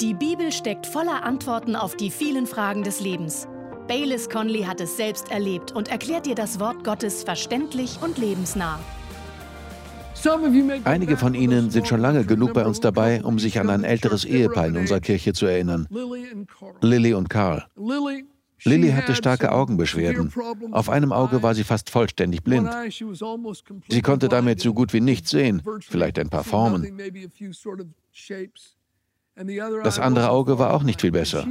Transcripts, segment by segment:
Die Bibel steckt voller Antworten auf die vielen Fragen des Lebens. Baylis Conley hat es selbst erlebt und erklärt dir das Wort Gottes verständlich und lebensnah. Einige von Ihnen sind schon lange genug bei uns dabei, um sich an ein älteres Ehepaar in unserer Kirche zu erinnern. Lily und Carl. Lily hatte starke Augenbeschwerden. Auf einem Auge war sie fast vollständig blind. Sie konnte damit so gut wie nichts sehen, vielleicht ein paar Formen. Das andere Auge war auch nicht viel besser.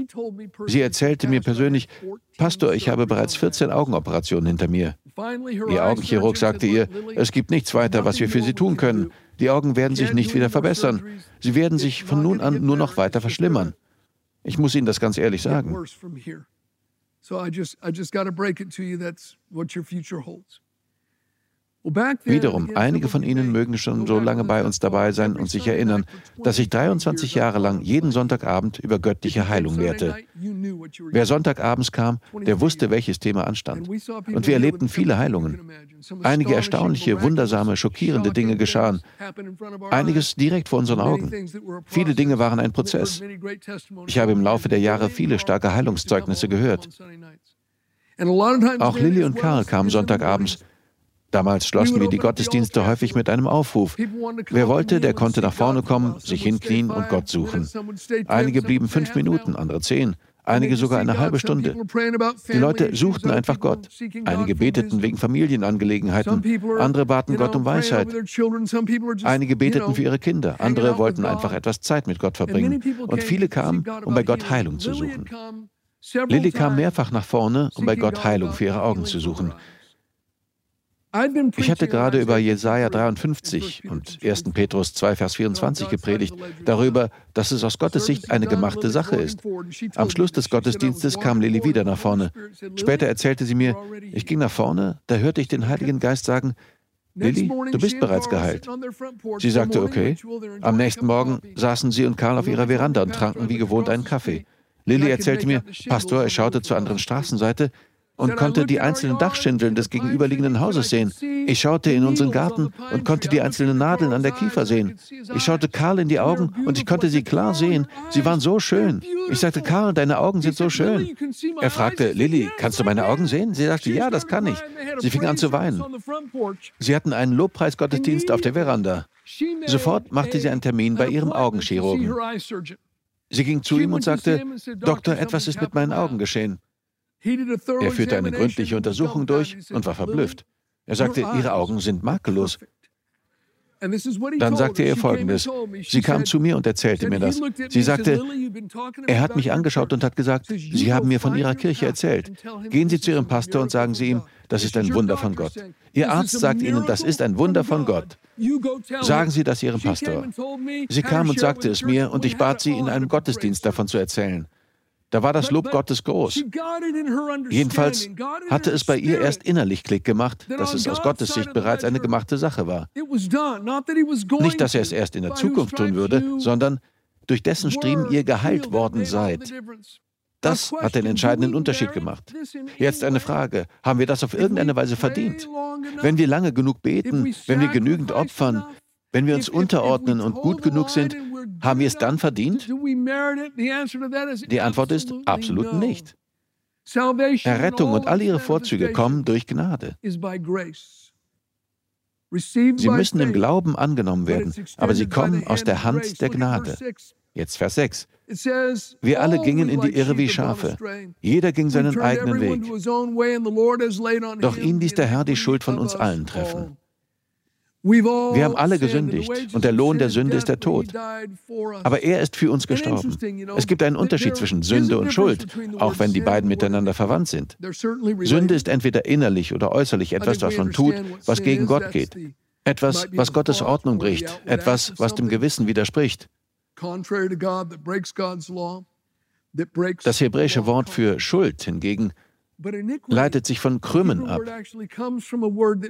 Sie erzählte mir persönlich, Pastor, ich habe bereits 14 Augenoperationen hinter mir. Ihr Augenchirurg sagte ihr, es gibt nichts weiter, was wir für Sie tun können. Die Augen werden sich nicht wieder verbessern. Sie werden sich von nun an nur noch weiter verschlimmern. Ich muss Ihnen das ganz ehrlich sagen. So I just, I just got to break it to you. That's what your future holds. Wiederum, einige von Ihnen mögen schon so lange bei uns dabei sein und sich erinnern, dass ich 23 Jahre lang jeden Sonntagabend über göttliche Heilung lehrte. Wer Sonntagabends kam, der wusste, welches Thema anstand. Und wir erlebten viele Heilungen. Einige erstaunliche, wundersame, schockierende Dinge geschahen. Einiges direkt vor unseren Augen. Viele Dinge waren ein Prozess. Ich habe im Laufe der Jahre viele starke Heilungszeugnisse gehört. Auch Lilly und Karl kamen Sonntagabends Damals schlossen wir die Gottesdienste häufig mit einem Aufruf. Wer wollte, der konnte nach vorne kommen, sich hinknien und Gott suchen. Einige blieben fünf Minuten, andere zehn, einige sogar eine halbe Stunde. Die Leute suchten einfach Gott. Einige beteten wegen Familienangelegenheiten, andere baten Gott um Weisheit. Einige beteten für ihre Kinder, andere wollten einfach etwas Zeit mit Gott verbringen. Und viele kamen, um bei Gott Heilung zu suchen. Lilly kam mehrfach nach vorne, um bei Gott Heilung für ihre Augen zu suchen. Ich hatte gerade über Jesaja 53 und 1. Petrus 2, Vers 24 gepredigt, darüber, dass es aus Gottes Sicht eine gemachte Sache ist. Am Schluss des Gottesdienstes kam Lilly wieder nach vorne. Später erzählte sie mir, ich ging nach vorne, da hörte ich den Heiligen Geist sagen, Lilly, du bist bereits geheilt. Sie sagte, okay. Am nächsten Morgen saßen sie und Karl auf ihrer Veranda und tranken wie gewohnt einen Kaffee. Lilly erzählte mir, Pastor, er schaute zur anderen Straßenseite, und konnte die einzelnen Dachschindeln des gegenüberliegenden Hauses sehen. Ich schaute in unseren Garten und konnte die einzelnen Nadeln an der Kiefer sehen. Ich schaute Karl in die Augen und ich konnte sie klar sehen. Sie waren so schön. Ich sagte, Karl, deine Augen sind so schön. Er fragte, Lilly, kannst du meine Augen sehen? Sie sagte, ja, das kann ich. Sie fing an zu weinen. Sie hatten einen Lobpreisgottesdienst auf der Veranda. Sofort machte sie einen Termin bei ihrem Augenchirurgen. Sie ging zu ihm und sagte, Doktor, etwas ist mit meinen Augen geschehen. Er führte eine gründliche Untersuchung durch und war verblüfft. Er sagte, Ihre Augen sind makellos. Dann sagte er folgendes. Sie kam zu mir und erzählte mir das. Sie sagte, er hat mich angeschaut und hat gesagt, Sie haben mir von Ihrer Kirche erzählt. Gehen Sie zu Ihrem Pastor und sagen Sie ihm, das ist ein Wunder von Gott. Ihr Arzt sagt Ihnen, das ist ein Wunder von Gott. Sagen Sie das Ihrem Pastor. Sie kam und sagte es mir und ich bat sie, in einem Gottesdienst davon zu erzählen. Da war das Lob Gottes groß. Jedenfalls hatte es bei ihr erst innerlich Klick gemacht, dass es aus Gottes Sicht bereits eine gemachte Sache war. Nicht, dass er es erst in der Zukunft tun würde, sondern durch dessen Striemen ihr geheilt worden seid. Das hat den entscheidenden Unterschied gemacht. Jetzt eine Frage. Haben wir das auf irgendeine Weise verdient? Wenn wir lange genug beten, wenn wir genügend opfern, wenn wir uns unterordnen und gut genug sind, haben wir es dann verdient? Die Antwort ist absolut nicht. Errettung und all ihre Vorzüge kommen durch Gnade. Sie müssen im Glauben angenommen werden, aber sie kommen aus der Hand der Gnade. Jetzt Vers 6. Wir alle gingen in die Irre wie Schafe. Jeder ging seinen eigenen Weg. Doch ihn ließ der Herr die Schuld von uns allen treffen. Wir haben alle gesündigt und der Lohn der Sünde ist der Tod. Aber er ist für uns gestorben. Es gibt einen Unterschied zwischen Sünde und Schuld, auch wenn die beiden miteinander verwandt sind. Sünde ist entweder innerlich oder äußerlich etwas, was man tut, was gegen Gott geht. Etwas, was Gottes Ordnung bricht. Etwas, was dem Gewissen widerspricht. Das hebräische Wort für Schuld hingegen leitet sich von Krümmen ab.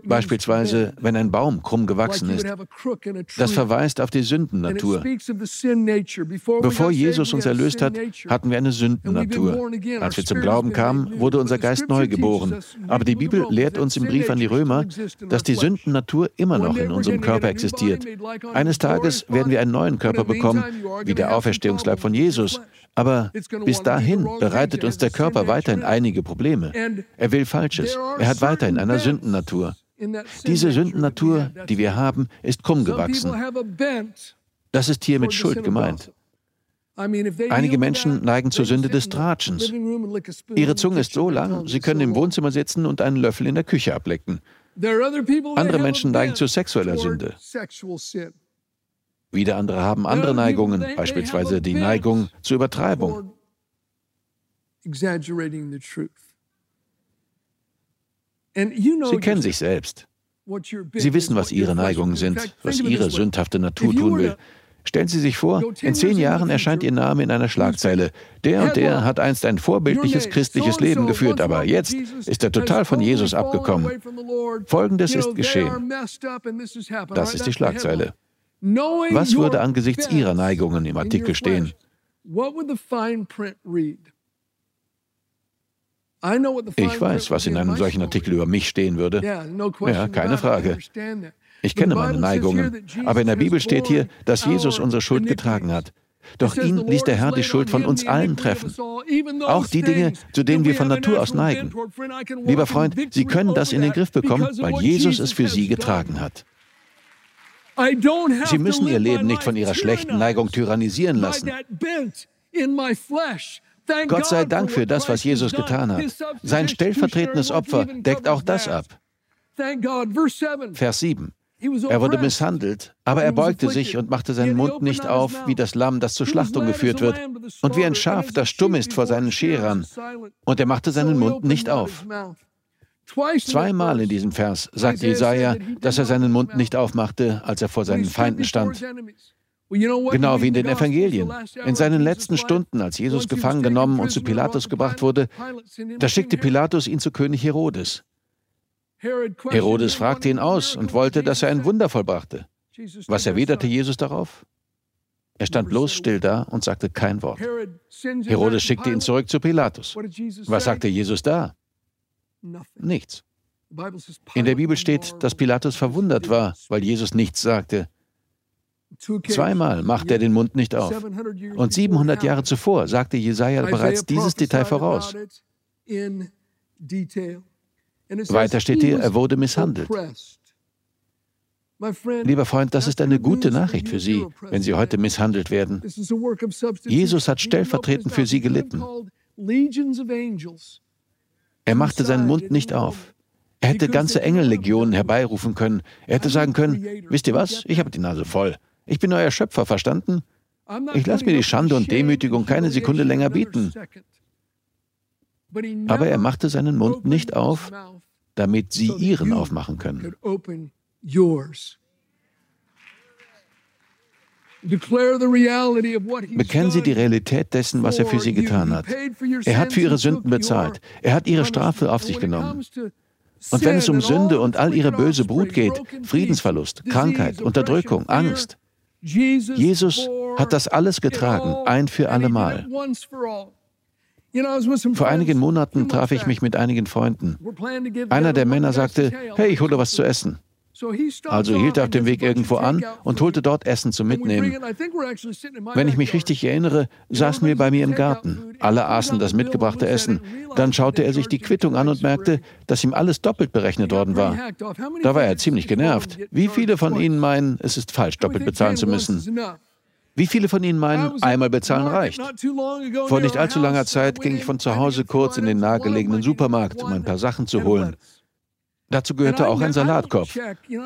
Beispielsweise, wenn ein Baum krumm gewachsen ist. Das verweist auf die Sündennatur. Bevor Jesus uns erlöst hat, hatten wir eine Sündennatur. Als wir zum Glauben kamen, wurde unser Geist neu geboren. Aber die Bibel lehrt uns im Brief an die Römer, dass die Sündennatur immer noch in unserem Körper existiert. Eines Tages werden wir einen neuen Körper bekommen, wie der Auferstehungsleib von Jesus. Aber bis dahin bereitet uns der Körper weiterhin einige Probleme. Er will Falsches. Er hat weiterhin eine Sündennatur. Diese Sündennatur, die wir haben, ist krumm gewachsen. Das ist hier mit Schuld gemeint. Einige Menschen neigen zur Sünde des Tratschens. Ihre Zunge ist so lang, sie können im Wohnzimmer sitzen und einen Löffel in der Küche ablecken. Andere Menschen neigen zur sexueller Sünde. Wieder andere haben andere Neigungen, beispielsweise die Neigung zur Übertreibung. Sie kennen sich selbst. Sie wissen, was Ihre Neigungen sind, was Ihre sündhafte Natur tun will. Stellen Sie sich vor, in zehn Jahren erscheint Ihr Name in einer Schlagzeile. Der und der hat einst ein vorbildliches christliches Leben geführt, aber jetzt ist er total von Jesus abgekommen. Folgendes ist geschehen. Das ist die Schlagzeile. Was würde angesichts Ihrer Neigungen im Artikel stehen? Ich weiß, was in einem solchen Artikel über mich stehen würde. Ja, keine Frage. Ich kenne meine Neigungen. Aber in der Bibel steht hier, dass Jesus unsere Schuld getragen hat. Doch ihn ließ der Herr die Schuld von uns allen treffen. Auch die Dinge, zu denen wir von Natur aus neigen. Lieber Freund, Sie können das in den Griff bekommen, weil Jesus es für Sie getragen hat. Sie müssen Ihr Leben nicht von Ihrer schlechten Neigung tyrannisieren lassen. Gott sei Dank für das, was Jesus getan hat. Sein stellvertretendes Opfer deckt auch das ab. Vers 7. Er wurde misshandelt, aber er beugte sich und machte seinen Mund nicht auf, wie das Lamm, das zur Schlachtung geführt wird, und wie ein Schaf, das stumm ist vor seinen Scherern. Und er machte seinen Mund nicht auf. Zweimal in diesem Vers sagt Jesaja, dass er seinen Mund nicht aufmachte, als er vor seinen Feinden stand. Genau wie in den Evangelien. In seinen letzten Stunden, als Jesus gefangen genommen und zu Pilatus gebracht wurde, da schickte Pilatus ihn zu König Herodes. Herodes fragte ihn aus und wollte, dass er ein Wunder vollbrachte. Was erwiderte Jesus darauf? Er stand bloß still da und sagte kein Wort. Herodes schickte ihn zurück zu Pilatus. Was sagte Jesus da? Nichts. In der Bibel steht, dass Pilatus verwundert war, weil Jesus nichts sagte. Zweimal machte er den Mund nicht auf. Und 700 Jahre zuvor sagte Jesaja bereits dieses Detail voraus. Weiter steht hier, er wurde misshandelt. Lieber Freund, das ist eine gute Nachricht für Sie, wenn Sie heute misshandelt werden. Jesus hat stellvertretend für Sie gelitten. Er machte seinen Mund nicht auf. Er hätte ganze Engellegionen herbeirufen können. Er hätte sagen können, wisst ihr was, ich habe die Nase voll. Ich bin euer Schöpfer, verstanden? Ich lasse mir die Schande und Demütigung keine Sekunde länger bieten. Aber er machte seinen Mund nicht auf, damit sie ihren aufmachen können. Bekennen Sie die Realität dessen, was er für Sie getan hat. Er hat für Ihre Sünden bezahlt. Er hat Ihre Strafe auf sich genommen. Und wenn es um Sünde und all ihre böse Brut geht, Friedensverlust, Krankheit, Unterdrückung, Angst, Jesus hat das alles getragen, ein für allemal. Vor einigen Monaten traf ich mich mit einigen Freunden. Einer der Männer sagte, hey, ich hole was zu essen. Also hielt er auf dem Weg irgendwo an und holte dort Essen zum Mitnehmen. Wenn ich mich richtig erinnere, saßen wir bei mir im Garten. Alle aßen das mitgebrachte Essen. Dann schaute er sich die Quittung an und merkte, dass ihm alles doppelt berechnet worden war. Da war er ziemlich genervt. Wie viele von Ihnen meinen, es ist falsch, doppelt bezahlen zu müssen? Wie viele von Ihnen meinen, einmal bezahlen reicht? Vor nicht allzu langer Zeit ging ich von zu Hause kurz in den nahegelegenen Supermarkt, um ein paar Sachen zu holen. Dazu gehörte auch ein Salatkopf.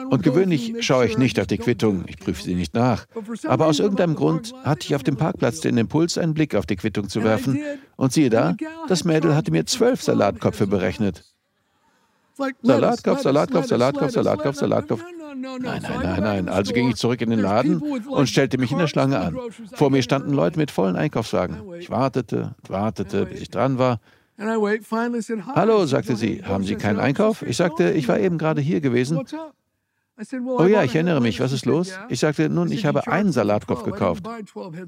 Und gewöhnlich schaue ich nicht auf die Quittung, ich prüfe sie nicht nach. Aber aus irgendeinem Grund hatte ich auf dem Parkplatz den Impuls, einen Blick auf die Quittung zu werfen. Und siehe da, das Mädel hatte mir zwölf Salatköpfe berechnet. Salatkopf, Salatkopf, Salatkopf, Salatkopf, Salatkopf. Nein, nein, nein, nein. Also ging ich zurück in den Laden und stellte mich in der Schlange an. Vor mir standen Leute mit vollen Einkaufswagen. Ich wartete und wartete, bis ich dran war. Hallo, sagte sie, haben Sie keinen Einkauf? Ich sagte, ich war eben gerade hier gewesen. Oh ja, ich erinnere mich, was ist los? Ich sagte, nun, ich habe einen Salatkopf gekauft.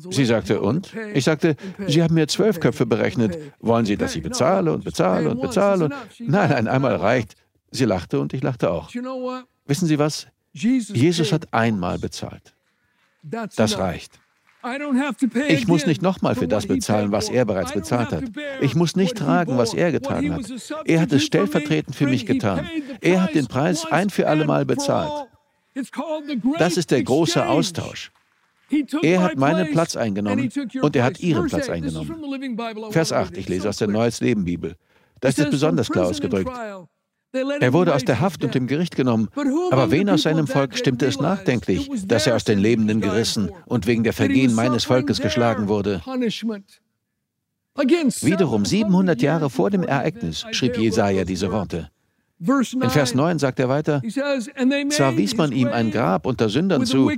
Sie sagte, und? Ich sagte, Sie haben mir zwölf Köpfe berechnet. Wollen Sie, dass ich bezahle und bezahle und bezahle? Nein, nein, einmal reicht. Sie lachte und ich lachte auch. Wissen Sie was? Jesus hat einmal bezahlt. Das reicht. Ich muss nicht nochmal für das bezahlen, was er bereits bezahlt hat. Ich muss nicht tragen, was er getan hat. Er hat es stellvertretend für mich getan. Er hat den Preis ein für allemal bezahlt. Das ist der große Austausch. Er hat meinen Platz eingenommen und er hat ihren Platz eingenommen. Vers 8, ich lese aus der Neues Leben Bibel. Da ist es besonders klar ausgedrückt. Er wurde aus der Haft und dem Gericht genommen. Aber wen aus seinem Volk stimmte es nachdenklich, dass er aus den Lebenden gerissen und wegen der Vergehen meines Volkes geschlagen wurde? Wiederum 700 Jahre vor dem Ereignis schrieb Jesaja diese Worte. In Vers 9 sagt er weiter: Zwar wies man ihm ein Grab unter Sündern zu,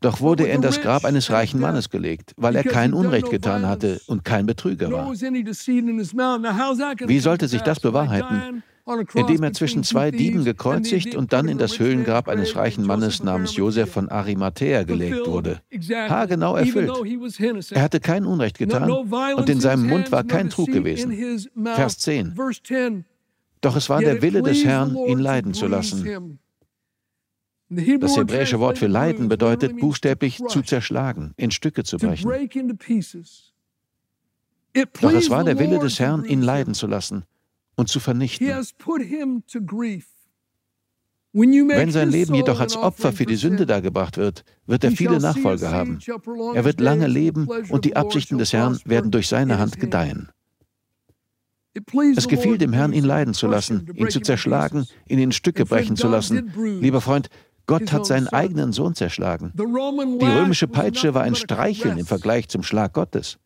doch wurde er in das Grab eines reichen Mannes gelegt, weil er kein Unrecht getan hatte und kein Betrüger war. Wie sollte sich das bewahrheiten? Indem er zwischen zwei Dieben gekreuzigt und dann in das Höhlengrab eines reichen Mannes namens Josef von Arimathea gelegt wurde. Haargenau erfüllt. Er hatte kein Unrecht getan und in seinem Mund war kein Trug gewesen. Vers 10. Doch es war der Wille des Herrn, ihn leiden zu lassen. Das hebräische Wort für leiden bedeutet buchstäblich zu zerschlagen, in Stücke zu brechen. Doch es war der Wille des Herrn, ihn leiden zu lassen und zu vernichten. Wenn sein Leben jedoch als Opfer für die Sünde dargebracht wird, wird er viele Nachfolger haben. Er wird lange leben und die Absichten des Herrn werden durch seine Hand gedeihen. Es gefiel dem Herrn, ihn leiden zu lassen, ihn zu zerschlagen, ihn in Stücke brechen zu lassen. Lieber Freund, Gott hat seinen eigenen Sohn zerschlagen. Die römische Peitsche war ein Streicheln im Vergleich zum Schlag Gottes.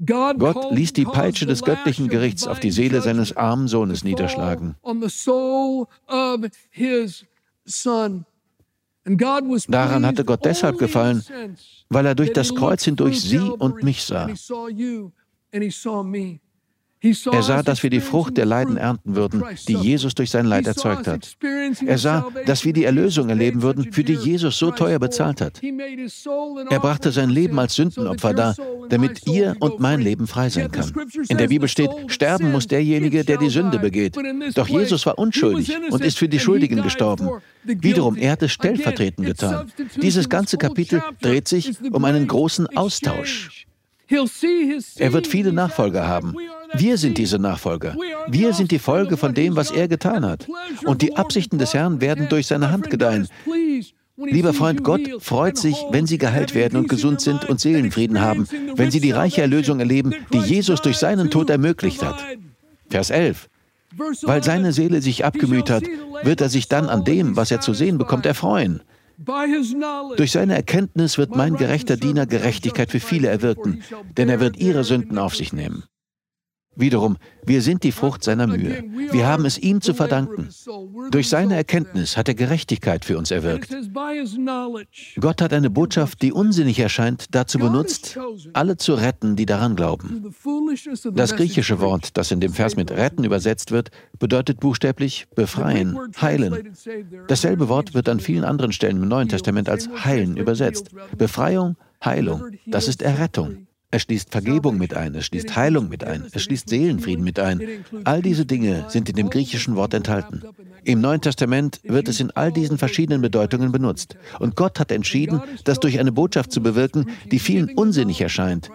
Gott ließ die Peitsche des göttlichen Gerichts auf die Seele seines armen Sohnes niederschlagen. Daran hatte Gott deshalb gefallen, weil er durch das Kreuz hindurch sie und mich sah. Er sah, dass wir die Frucht der Leiden ernten würden, die Jesus durch sein Leid erzeugt hat. Er sah, dass wir die Erlösung erleben würden, für die Jesus so teuer bezahlt hat. Er brachte sein Leben als Sündenopfer dar, damit ihr und mein Leben frei sein kann. In der Bibel steht, sterben muss derjenige, der die Sünde begeht. Doch Jesus war unschuldig und ist für die Schuldigen gestorben. Wiederum, er hat es stellvertretend getan. Dieses ganze Kapitel dreht sich um einen großen Austausch. Er wird viele Nachfolger haben. Wir sind diese Nachfolger. Wir sind die Folge von dem, was er getan hat. Und die Absichten des Herrn werden durch seine Hand gedeihen. Lieber Freund, Gott freut sich, wenn Sie geheilt werden und gesund sind und Seelenfrieden haben, wenn Sie die reiche Erlösung erleben, die Jesus durch seinen Tod ermöglicht hat. Vers 11. Weil seine Seele sich abgemüht hat, wird er sich dann an dem, was er zu sehen bekommt, erfreuen. Durch seine Erkenntnis wird mein gerechter Diener Gerechtigkeit für viele erwirken, denn er wird ihre Sünden auf sich nehmen. Wiederum, wir sind die Frucht seiner Mühe. Wir haben es ihm zu verdanken. Durch seine Erkenntnis hat er Gerechtigkeit für uns erwirkt. Gott hat eine Botschaft, die unsinnig erscheint, dazu benutzt, alle zu retten, die daran glauben. Das griechische Wort, das in dem Vers mit retten übersetzt wird, bedeutet buchstäblich befreien, heilen. Dasselbe Wort wird an vielen anderen Stellen im Neuen Testament als heilen übersetzt. Befreiung, Heilung, das ist Errettung. Es schließt Vergebung mit ein, es schließt Heilung mit ein, es schließt Seelenfrieden mit ein. All diese Dinge sind in dem griechischen Wort enthalten. Im Neuen Testament wird es in all diesen verschiedenen Bedeutungen benutzt. Und Gott hat entschieden, das durch eine Botschaft zu bewirken, die vielen unsinnig erscheint,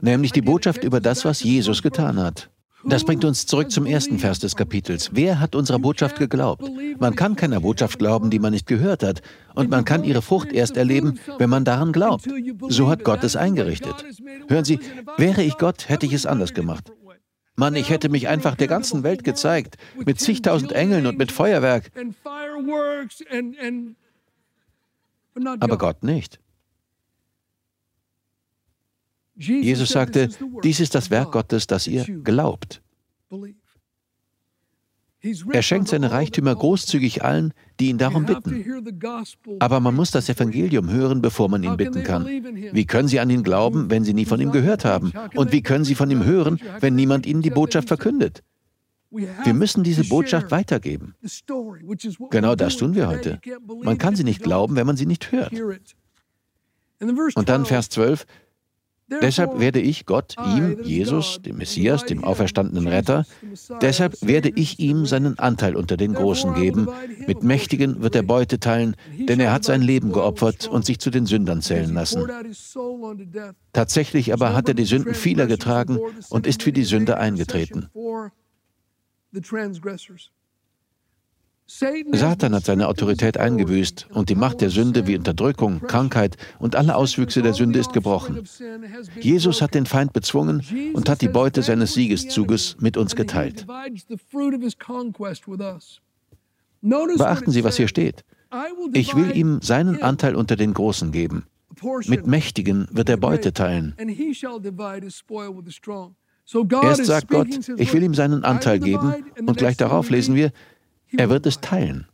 nämlich die Botschaft über das, was Jesus getan hat. Das bringt uns zurück zum ersten Vers des Kapitels. Wer hat unserer Botschaft geglaubt? Man kann keiner Botschaft glauben, die man nicht gehört hat. Und man kann ihre Frucht erst erleben, wenn man daran glaubt. So hat Gott es eingerichtet. Hören Sie, wäre ich Gott, hätte ich es anders gemacht. Mann, ich hätte mich einfach der ganzen Welt gezeigt, mit zigtausend Engeln und mit Feuerwerk. Aber Gott nicht. Jesus sagte, dies ist das Werk Gottes, dass ihr glaubt. Er schenkt seine Reichtümer großzügig allen, die ihn darum bitten. Aber man muss das Evangelium hören, bevor man ihn bitten kann. Wie können Sie an ihn glauben, wenn Sie nie von ihm gehört haben? Und wie können Sie von ihm hören, wenn niemand Ihnen die Botschaft verkündet? Wir müssen diese Botschaft weitergeben. Genau das tun wir heute. Man kann sie nicht glauben, wenn man sie nicht hört. Und dann Vers 12. Deshalb werde ich Gott, ihm, Jesus, dem Messias, dem auferstandenen Retter, deshalb werde ich ihm seinen Anteil unter den Großen geben. Mit Mächtigen wird er Beute teilen, denn er hat sein Leben geopfert und sich zu den Sündern zählen lassen. Tatsächlich aber hat er die Sünden vieler getragen und ist für die Sünder eingetreten. Satan hat seine Autorität eingebüßt und die Macht der Sünde wie Unterdrückung, Krankheit und alle Auswüchse der Sünde ist gebrochen. Jesus hat den Feind bezwungen und hat die Beute seines Siegeszuges mit uns geteilt. Beachten Sie, was hier steht. Ich will ihm seinen Anteil unter den Großen geben. Mit Mächtigen wird er Beute teilen. Erst sagt Gott, ich will ihm seinen Anteil geben, und gleich darauf lesen wir, er wird es teilen.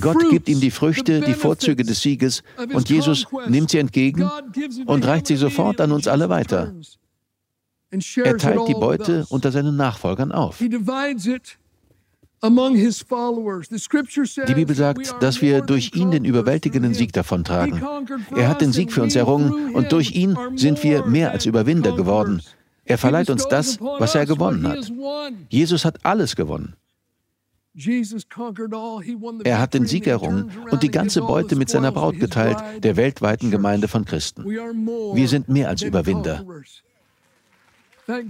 Gott gibt ihm die Früchte, die Vorzüge des Sieges, und Jesus nimmt sie entgegen und reicht sie sofort an uns alle weiter. Er teilt die Beute unter seinen Nachfolgern auf. Die Bibel sagt, dass wir durch ihn den überwältigenden Sieg davontragen. Er hat den Sieg für uns errungen und durch ihn sind wir mehr als Überwinder geworden. Er verleiht uns das, was er gewonnen hat. Jesus hat alles gewonnen. Er hat den Sieg errungen und die ganze Beute mit seiner Braut geteilt, der weltweiten Gemeinde von Christen. Wir sind mehr als Überwinder.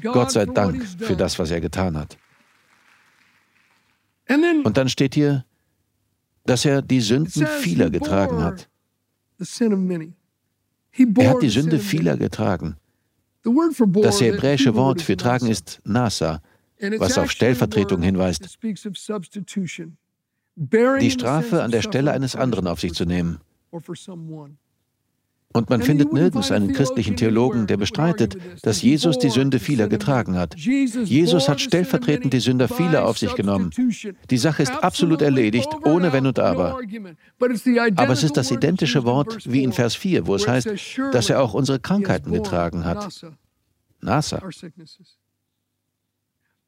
Gott sei Dank für das, was er getan hat. Und dann steht hier, dass er die Sünden vieler getragen hat. Er hat die Sünde vieler getragen. Das hebräische Wort für tragen ist Nasa, was auf Stellvertretung hinweist. Die Strafe an der Stelle eines anderen auf sich zu nehmen. Und man findet nirgends einen christlichen Theologen, der bestreitet, dass Jesus die Sünde vieler getragen hat. Jesus hat stellvertretend die Sünder vieler auf sich genommen. Die Sache ist absolut erledigt, ohne Wenn und Aber. Aber es ist das identische Wort wie in Vers 4, wo es heißt, dass er auch unsere Krankheiten getragen hat. Nasa.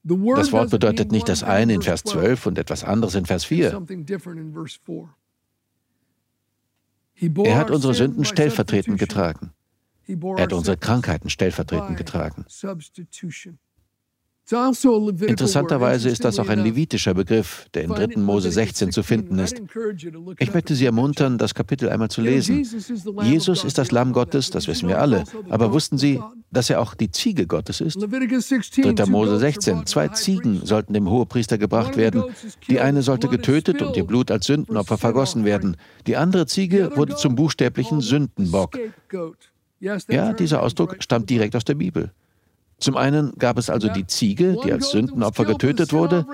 Das Wort bedeutet nicht das eine in Vers 12 und etwas anderes in Vers 4. Er hat unsere Sünden stellvertretend getragen. Er hat unsere Krankheiten stellvertretend getragen. Also Interessanterweise ist das auch ein levitischer Begriff, der in 3. Mose 16 zu finden ist. Ich möchte Sie ermuntern, das Kapitel einmal zu lesen. Jesus ist das Lamm Gottes, das wissen wir alle. Aber wussten Sie, dass er auch die Ziege Gottes ist? 3. Mose 16. Zwei Ziegen sollten dem Hohepriester gebracht werden. Die eine sollte getötet und ihr Blut als Sündenopfer vergossen werden. Die andere Ziege wurde zum buchstäblichen Sündenbock. Ja, dieser Ausdruck stammt direkt aus der Bibel. Zum einen gab es also die Ziege, die als Sündenopfer getötet wurde.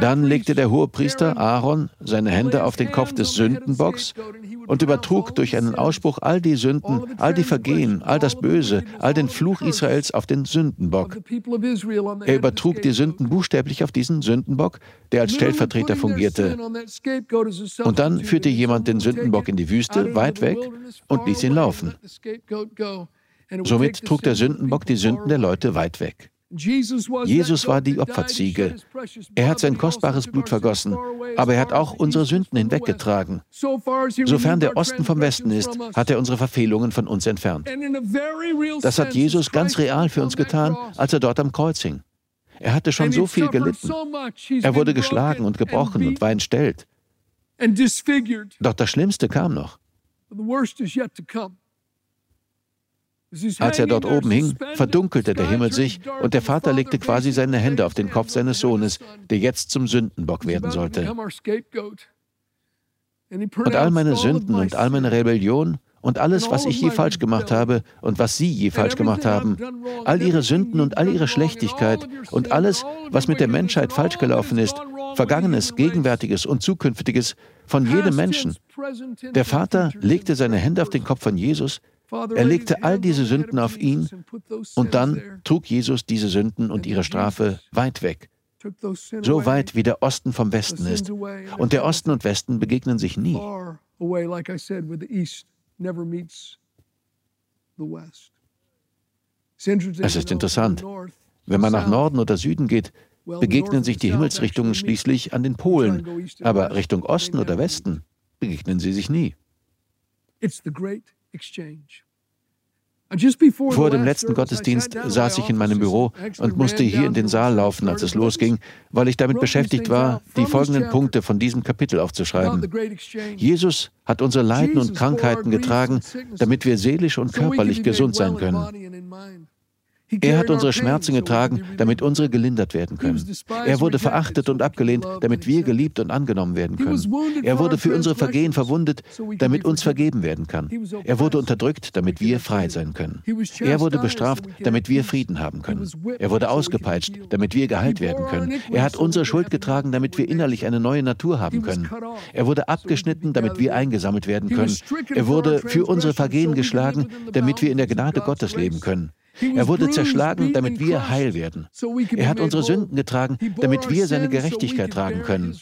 Dann legte der hohe Priester Aaron seine Hände auf den Kopf des Sündenbocks und übertrug durch einen Ausspruch all die Sünden, all die Vergehen, all das Böse, all den Fluch Israels auf den Sündenbock. Er übertrug die Sünden buchstäblich auf diesen Sündenbock, der als Stellvertreter fungierte. Und dann führte jemand den Sündenbock in die Wüste, weit weg, und ließ ihn laufen. Somit trug der Sündenbock die Sünden der Leute weit weg. Jesus war die Opferziege. Er hat sein kostbares Blut vergossen, aber er hat auch unsere Sünden hinweggetragen. Sofern der Osten vom Westen ist, hat er unsere Verfehlungen von uns entfernt. Das hat Jesus ganz real für uns getan, als er dort am Kreuz hing. Er hatte schon so viel gelitten. Er wurde geschlagen und gebrochen und war entstellt. Doch das Schlimmste kam noch. Als er dort oben hing, verdunkelte der Himmel sich und der Vater legte quasi seine Hände auf den Kopf seines Sohnes, der jetzt zum Sündenbock werden sollte. Und all meine Sünden und all meine Rebellion und alles, was ich je falsch gemacht habe und was Sie je falsch gemacht haben, all Ihre Sünden und all Ihre Schlechtigkeit und alles, was mit der Menschheit falsch gelaufen ist, Vergangenes, Gegenwärtiges und Zukünftiges von jedem Menschen. Der Vater legte seine Hände auf den Kopf von Jesus er legte all diese Sünden auf ihn und dann trug Jesus diese Sünden und ihre Strafe weit weg. so weit wie der Osten vom Westen ist. Und der Osten und Westen begegnen sich nie. Es ist interessant. Wenn man nach Norden oder Süden geht, begegnen sich die Himmelsrichtungen schließlich an den Polen, aber Richtung Osten oder Westen begegnen sie sich nie. Vor dem letzten Gottesdienst saß ich in meinem Büro und musste hier in den Saal laufen, als es losging, weil ich damit beschäftigt war, die folgenden Punkte von diesem Kapitel aufzuschreiben. Jesus hat unsere Leiden und Krankheiten getragen, damit wir seelisch und körperlich gesund sein können. Er hat unsere Schmerzen getragen, damit unsere gelindert werden können. Er wurde verachtet und abgelehnt, damit wir geliebt und angenommen werden können. Er wurde für unsere Vergehen verwundet, damit uns vergeben werden kann. Er wurde unterdrückt, damit wir frei sein können. Er wurde bestraft, damit wir Frieden haben können. Er wurde ausgepeitscht, damit wir geheilt werden können. Er hat unsere Schuld getragen, damit wir innerlich eine neue Natur haben können. Er wurde abgeschnitten, damit wir eingesammelt werden können. Er wurde für unsere Vergehen geschlagen, damit wir in der Gnade Gottes leben können. Er wurde zerschlagen, damit wir heil werden. Er hat unsere Sünden getragen, damit wir seine Gerechtigkeit tragen können.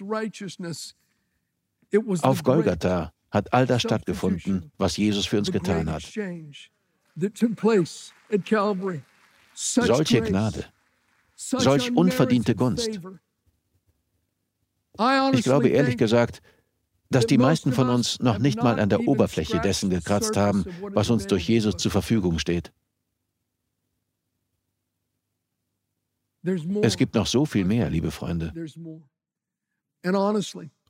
Auf Golgatha hat all das stattgefunden, was Jesus für uns getan hat. Solche Gnade, solch unverdiente Gunst. Ich glaube ehrlich gesagt, dass die meisten von uns noch nicht mal an der Oberfläche dessen gekratzt haben, was uns durch Jesus zur Verfügung steht. Es gibt noch so viel mehr, liebe Freunde.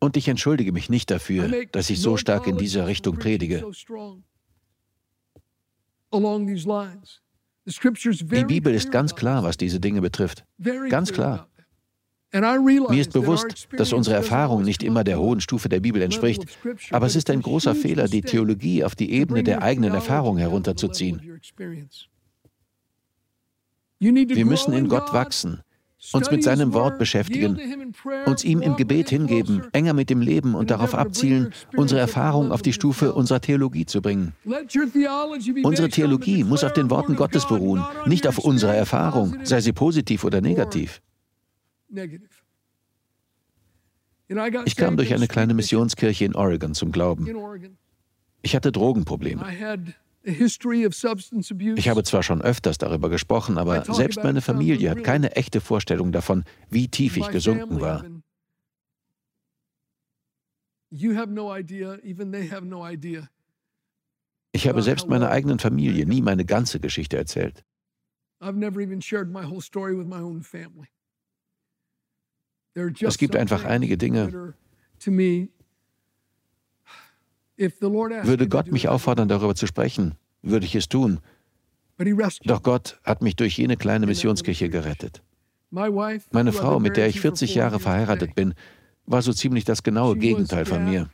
Und ich entschuldige mich nicht dafür, dass ich so stark in dieser Richtung predige. Die Bibel ist ganz klar, was diese Dinge betrifft. Ganz klar. Mir ist bewusst, dass unsere Erfahrung nicht immer der hohen Stufe der Bibel entspricht, aber es ist ein großer Fehler, die Theologie auf die Ebene der eigenen Erfahrung herunterzuziehen. Wir müssen in Gott wachsen, uns mit seinem Wort beschäftigen, uns ihm im Gebet hingeben, enger mit dem Leben und darauf abzielen, unsere Erfahrung auf die Stufe unserer Theologie zu bringen. Unsere Theologie muss auf den Worten Gottes beruhen, nicht auf unserer Erfahrung, sei sie positiv oder negativ. Ich kam durch eine kleine Missionskirche in Oregon zum Glauben. Ich hatte Drogenprobleme. Ich habe zwar schon öfters darüber gesprochen, aber selbst meine Familie hat keine echte Vorstellung davon, wie tief ich gesunken war. Ich habe selbst meiner eigenen Familie nie meine ganze Geschichte erzählt. Es gibt einfach einige Dinge, würde Gott mich auffordern, darüber zu sprechen, würde ich es tun. Doch Gott hat mich durch jene kleine Missionskirche gerettet. Meine Frau, mit der ich 40 Jahre verheiratet bin, war so ziemlich das genaue Gegenteil von mir.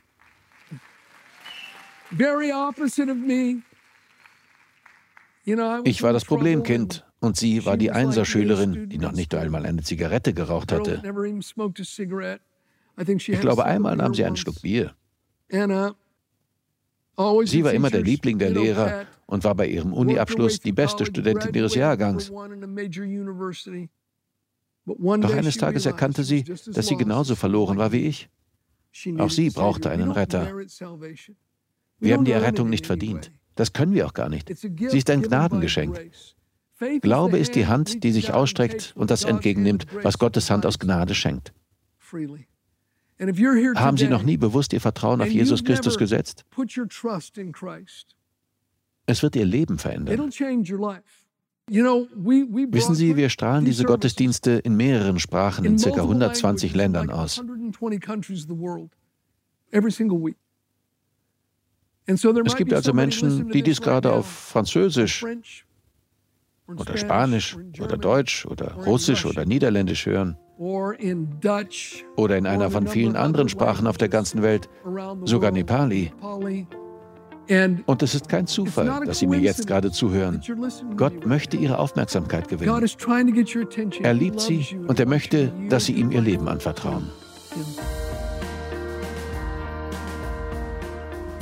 Ich war das Problemkind und sie war die Einserschülerin, die noch nicht einmal eine Zigarette geraucht hatte. Ich glaube, einmal nahm sie einen Schluck Bier. Sie war immer der Liebling der Lehrer und war bei ihrem Uni-Abschluss die beste Studentin ihres Jahrgangs. Doch eines Tages erkannte sie, dass sie genauso verloren war wie ich. Auch sie brauchte einen Retter. Wir haben die Errettung nicht verdient. Das können wir auch gar nicht. Sie ist ein Gnadengeschenk. Glaube ist die Hand, die sich ausstreckt und das entgegennimmt, was Gottes Hand aus Gnade schenkt. Haben Sie noch nie bewusst Ihr Vertrauen auf Jesus Christus gesetzt? Es wird Ihr Leben verändern. Wissen Sie, wir strahlen diese Gottesdienste in mehreren Sprachen in ca. 120 Ländern aus. Es gibt also Menschen, die dies gerade auf Französisch oder Spanisch oder Deutsch oder Russisch oder Niederländisch hören oder in einer von vielen anderen Sprachen auf der ganzen Welt, sogar Nepali. Und es ist kein Zufall, dass Sie mir jetzt gerade zuhören. Gott möchte Ihre Aufmerksamkeit gewinnen. Er liebt Sie und er möchte, dass Sie ihm Ihr Leben anvertrauen.